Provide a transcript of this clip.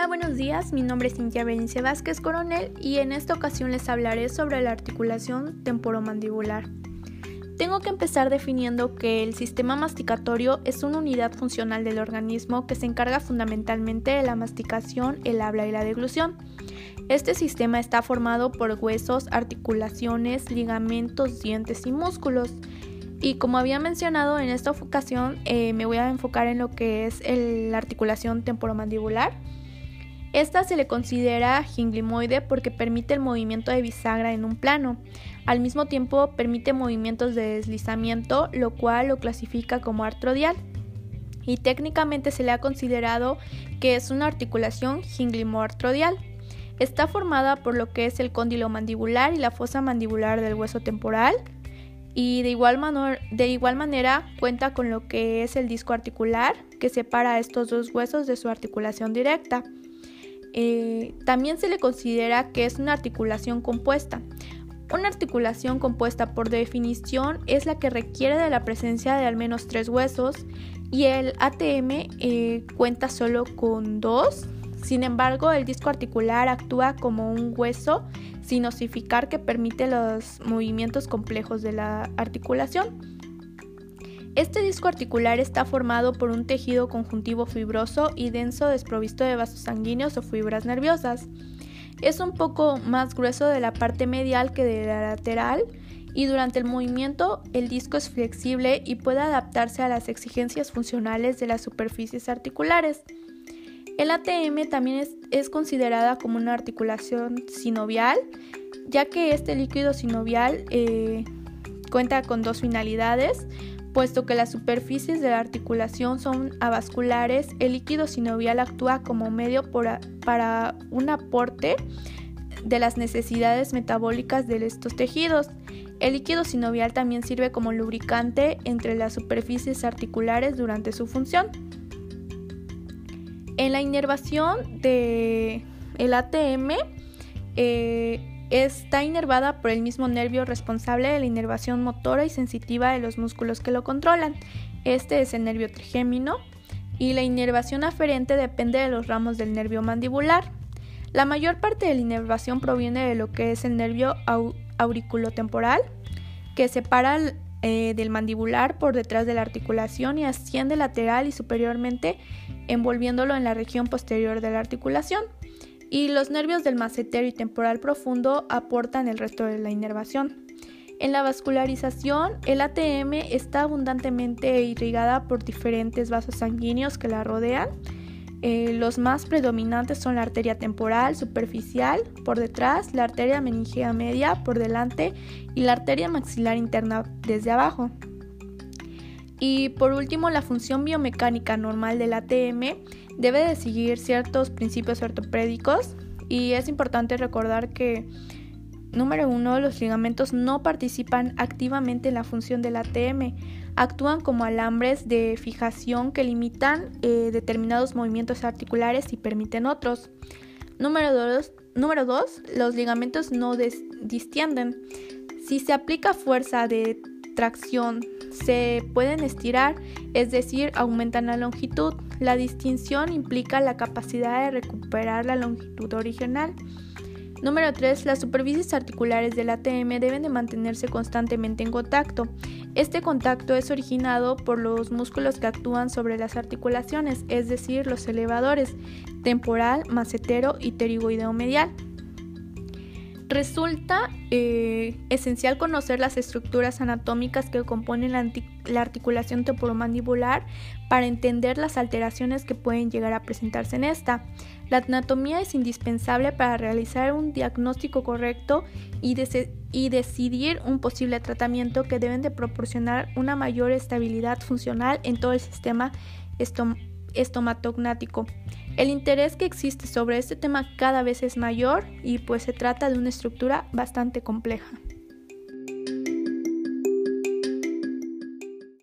Hola, buenos días. Mi nombre es Cintia Benice Vázquez Coronel y en esta ocasión les hablaré sobre la articulación temporomandibular. Tengo que empezar definiendo que el sistema masticatorio es una unidad funcional del organismo que se encarga fundamentalmente de la masticación, el habla y la deglución. Este sistema está formado por huesos, articulaciones, ligamentos, dientes y músculos. Y como había mencionado en esta ocasión, eh, me voy a enfocar en lo que es la articulación temporomandibular. Esta se le considera ginglimoide porque permite el movimiento de bisagra en un plano. Al mismo tiempo permite movimientos de deslizamiento, lo cual lo clasifica como artrodial. Y técnicamente se le ha considerado que es una articulación ginglimoartrodial. Está formada por lo que es el cóndilo mandibular y la fosa mandibular del hueso temporal, y de igual, de igual manera cuenta con lo que es el disco articular que separa estos dos huesos de su articulación directa. Eh, también se le considera que es una articulación compuesta. Una articulación compuesta por definición es la que requiere de la presencia de al menos tres huesos y el ATM eh, cuenta solo con dos. Sin embargo, el disco articular actúa como un hueso sin osificar que permite los movimientos complejos de la articulación. Este disco articular está formado por un tejido conjuntivo fibroso y denso desprovisto de vasos sanguíneos o fibras nerviosas. Es un poco más grueso de la parte medial que de la lateral y durante el movimiento el disco es flexible y puede adaptarse a las exigencias funcionales de las superficies articulares. El ATM también es, considerada como una articulación sinovial, ya que este líquido sinovial eh, cuenta con dos finalidades, puesto que las superficies de la articulación son avasculares, el líquido sinovial actúa como medio para un aporte de las necesidades metabólicas de estos tejidos. El líquido sinovial también sirve como lubricante entre las superficies articulares durante su función. En la inervación del el ATM eh, está inervada por el mismo nervio responsable de la inervación motora y sensitiva de los músculos que lo controlan. Este es el nervio trigémino y la inervación aferente depende de los ramos del nervio mandibular. La mayor parte de la inervación proviene de lo que es el nervio auriculotemporal, que separa eh, del mandibular por detrás de la articulación y asciende lateral y superiormente envolviéndolo en la región posterior de la articulación. Y los nervios del macetero y temporal profundo aportan el resto de la inervación. En la vascularización, el ATM está abundantemente irrigada por diferentes vasos sanguíneos que la rodean eh, los más predominantes son la arteria temporal superficial por detrás, la arteria meningea media por delante y la arteria maxilar interna desde abajo. Y por último, la función biomecánica normal del ATM debe de seguir ciertos principios ortopédicos y es importante recordar que Número 1. Los ligamentos no participan activamente en la función del ATM. Actúan como alambres de fijación que limitan eh, determinados movimientos articulares y permiten otros. Número 2. Número los ligamentos no distienden. Si se aplica fuerza de tracción, se pueden estirar, es decir, aumentan la longitud. La distinción implica la capacidad de recuperar la longitud original. Número 3. Las superficies articulares del ATM deben de mantenerse constantemente en contacto. Este contacto es originado por los músculos que actúan sobre las articulaciones, es decir, los elevadores temporal, macetero y pterigoideo medial. Resulta eh, esencial conocer las estructuras anatómicas que componen la, articulación temporomandibular para entender las alteraciones que pueden llegar a presentarse en esta. La anatomía es indispensable para realizar un diagnóstico correcto y, decidir un posible tratamiento que deben de proporcionar una mayor estabilidad funcional en todo el sistema estomatognático. El interés que existe sobre este tema cada vez es mayor y pues se trata de una estructura bastante compleja.